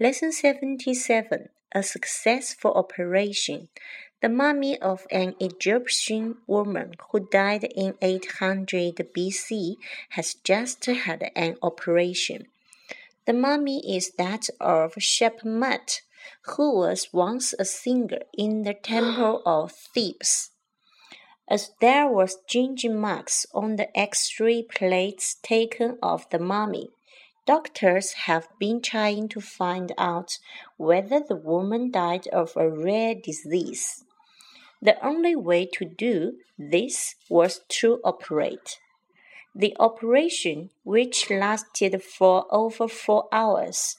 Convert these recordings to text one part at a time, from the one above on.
Lesson 77 A Successful Operation. The mummy of an Egyptian woman who died in 800 BC has just had an operation. The mummy is that of Shepenmut, who was once a singer in the temple of Thebes. As there was ginger marks on the X-ray plates taken of the mummy, Doctors have been trying to find out whether the woman died of a rare disease. The only way to do this was to operate. The operation, which lasted for over four hours,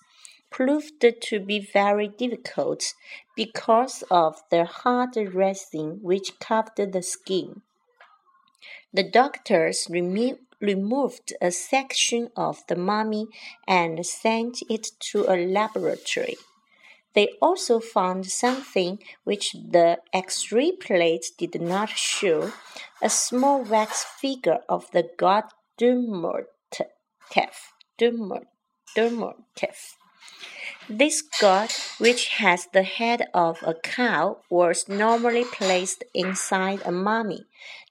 proved to be very difficult because of the hard resin which covered the skin. The doctors removed removed a section of the mummy and sent it to a laboratory. They also found something which the X ray plates did not show a small wax figure of the god Duamutef. Duamutef. This god, which has the head of a cow, was normally placed inside a mummy.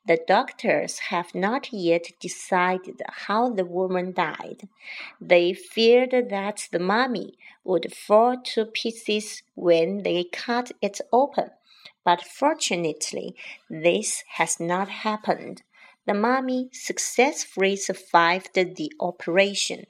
The doctors have not yet decided how the woman died. They feared that the mummy would fall to pieces when they cut it open, but fortunately, this has not happened. The mummy successfully survived the operation.